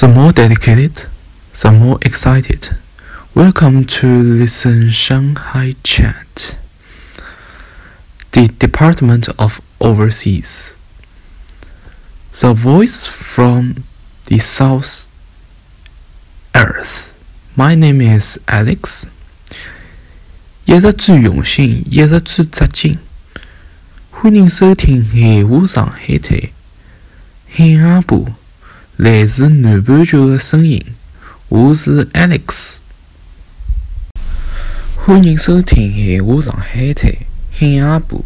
The more dedicated, the more excited. Welcome to listen Shanghai Chat. The Department of Overseas. The voice from the South Earth. My name is Alex. 一日最用心，一日最扎劲。欢迎收听《闲话上海滩》，海洋部。 来自南半球的声音，我是 Alex。欢迎收听《闲话上海滩》海洋部。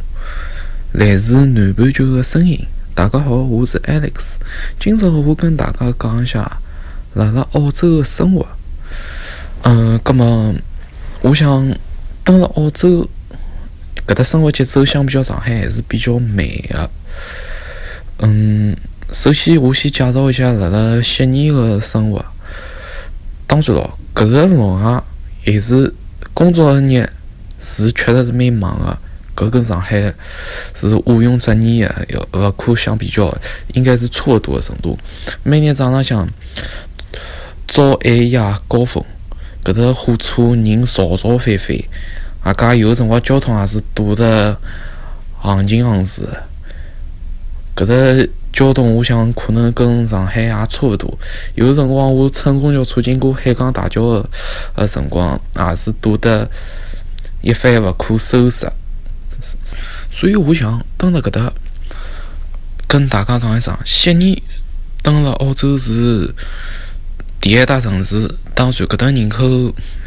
来自南半球的声音，大家好，我是 Alex。今朝我跟大家讲一下辣辣澳洲的生活。嗯，葛么，我想，蹲辣澳洲搿搭生活节奏相比较上海还是比较慢的。嗯。首先，我先介绍一下辣辣悉尼个生活。当然咯，搿个辰光还是工作日是确实是蛮忙个，搿跟上海是毋庸置疑个，要勿可相比较，应该是差勿多个程度。每天早浪向早晚夜高峰，搿搭火车人吵吵翻翻，外加有辰光交通也是堵得行进行市。搿搭。交通，我想可能跟上海也差勿多。有辰光我乘公交车经过海港大桥的呃辰光，也是堵得一发勿可收拾。所以我想蹲辣搿搭跟大家讲一声，悉尼蹲辣澳洲是第二大城市，当然搿搭人口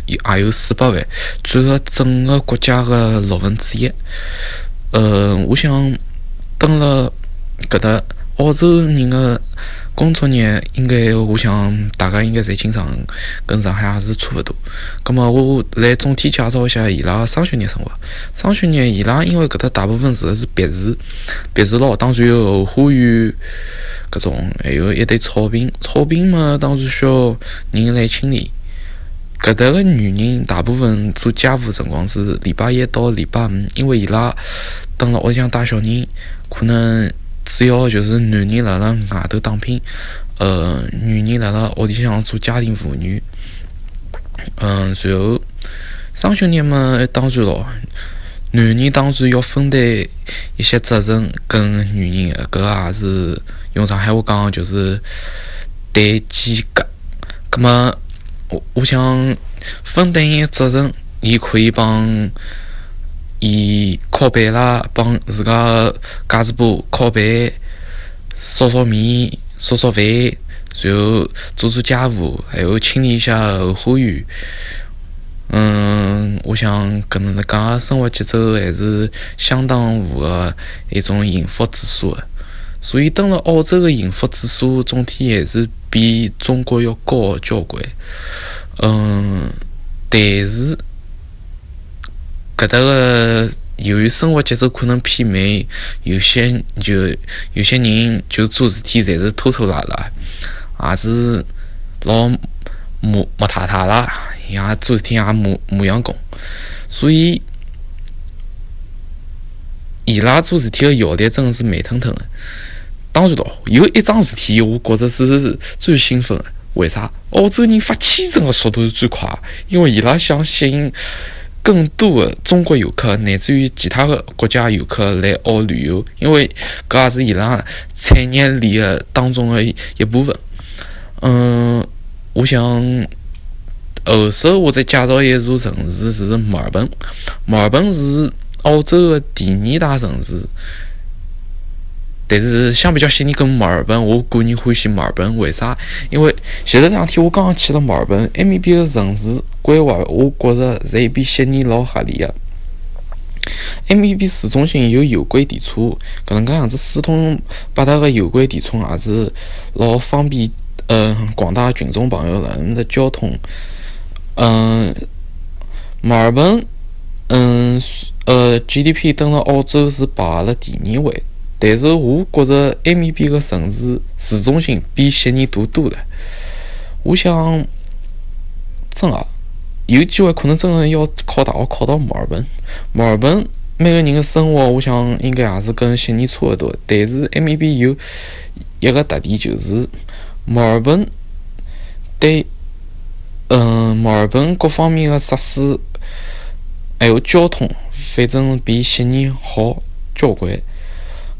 也有四百万，占了整个国家的六分之一。呃，我想蹲辣搿搭。澳洲人的工作日，应该我想大家应该侪经常跟上海也是差勿多。葛末我来总体介绍一下伊拉双休日生活。双休日伊拉因为搿搭大部分住的是别墅，别墅咯，当然有后花园，搿种还有一堆草坪。草坪嘛，当然需要人来清理。搿搭个女人大部分做家务辰光是礼拜一到礼拜五，因为伊拉蹲辣屋里向带小人，可能。主要就是男人辣辣外头打拼，呃，女人辣辣屋里向做家庭妇女。嗯，然后双休日嘛，当然咯，男人当然要分担一些责任跟女人，搿个也是用上海话讲就是对间隔。葛末我我想分担一些责任，伊可以帮。伊烤板啦，帮自家家子婆烤板、烧烧面、扫扫饭，然后做做家务，还有清理一下后花园。嗯，我想搿能介生活节奏还是相当符合一种幸福指数的。所以，登了澳洲的幸福指数总体还是比中国要高交关。嗯，但是。搿搭个由于生活节奏可能偏慢，有些就有些人就做事体侪是拖拖拉拉，也是老磨磨太太啦，也做事体也磨磨洋工，所以伊拉做事体个效率真的是慢腾腾的。当然咯，有一桩事体我觉着是最兴奋的，为啥？澳洲人发签证个速度是最快，因为伊拉想吸引。更多的中国游客，乃至于其他的国家游客来澳旅游，因为搿也是伊拉产业链的当中的一部分。嗯，我想后首我再介绍一座城市是墨尔本。墨尔本是澳洲的第二大城市。但是相比较悉尼跟墨尔本，我个人欢喜墨尔本。为啥？因为前头两天我刚刚去了墨尔本，M B 个城市规划，我觉着侪比悉尼老合理个。M B 市中心有有轨电车，搿能介样子四通八达个有轨电车也是老方便。呃，广大群众朋友们的交通，嗯，墨尔本，嗯，呃，G D P 登了澳洲是排了第二位。但是我觉着埃面边个城市市中心比悉尼大多了。我想，真个有机会可能真的要考大学考到墨尔本。墨尔本每个人的生活，我想应该也是跟悉尼差不多。但是埃面边有一个特点，就是墨尔本对，嗯，墨尔本各方面的设施还有交通，反正比悉尼好交关。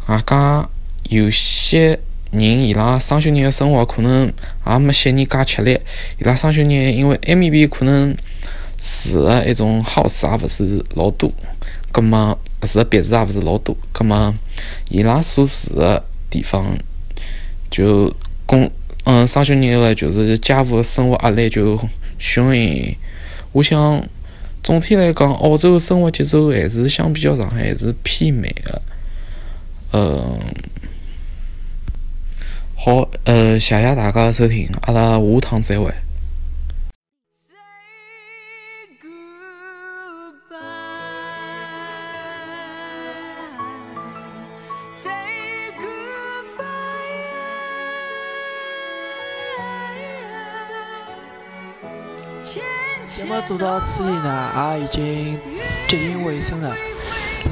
外加有些人伊拉双休日的生活可能也没悉尼介吃力，伊拉双休日因为埃面边可能住的一种 house 也勿是老多，葛末住的别墅也勿是老多，葛末伊拉所住的地方就工。嗯，双休日个就是家务生活压力就小一点。我想总体来讲，澳洲生活节奏还是相比较上海还是偏慢的。嗯，好，呃，谢谢大家收听，阿拉下趟再会。节目做到此里呢，也已经接近尾声了。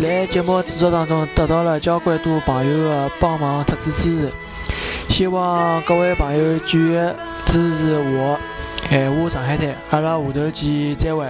在节目制作当中得到了交关多朋友的帮忙特子支持希望各位朋友继续支持我爱我上海滩阿拉下头见再会。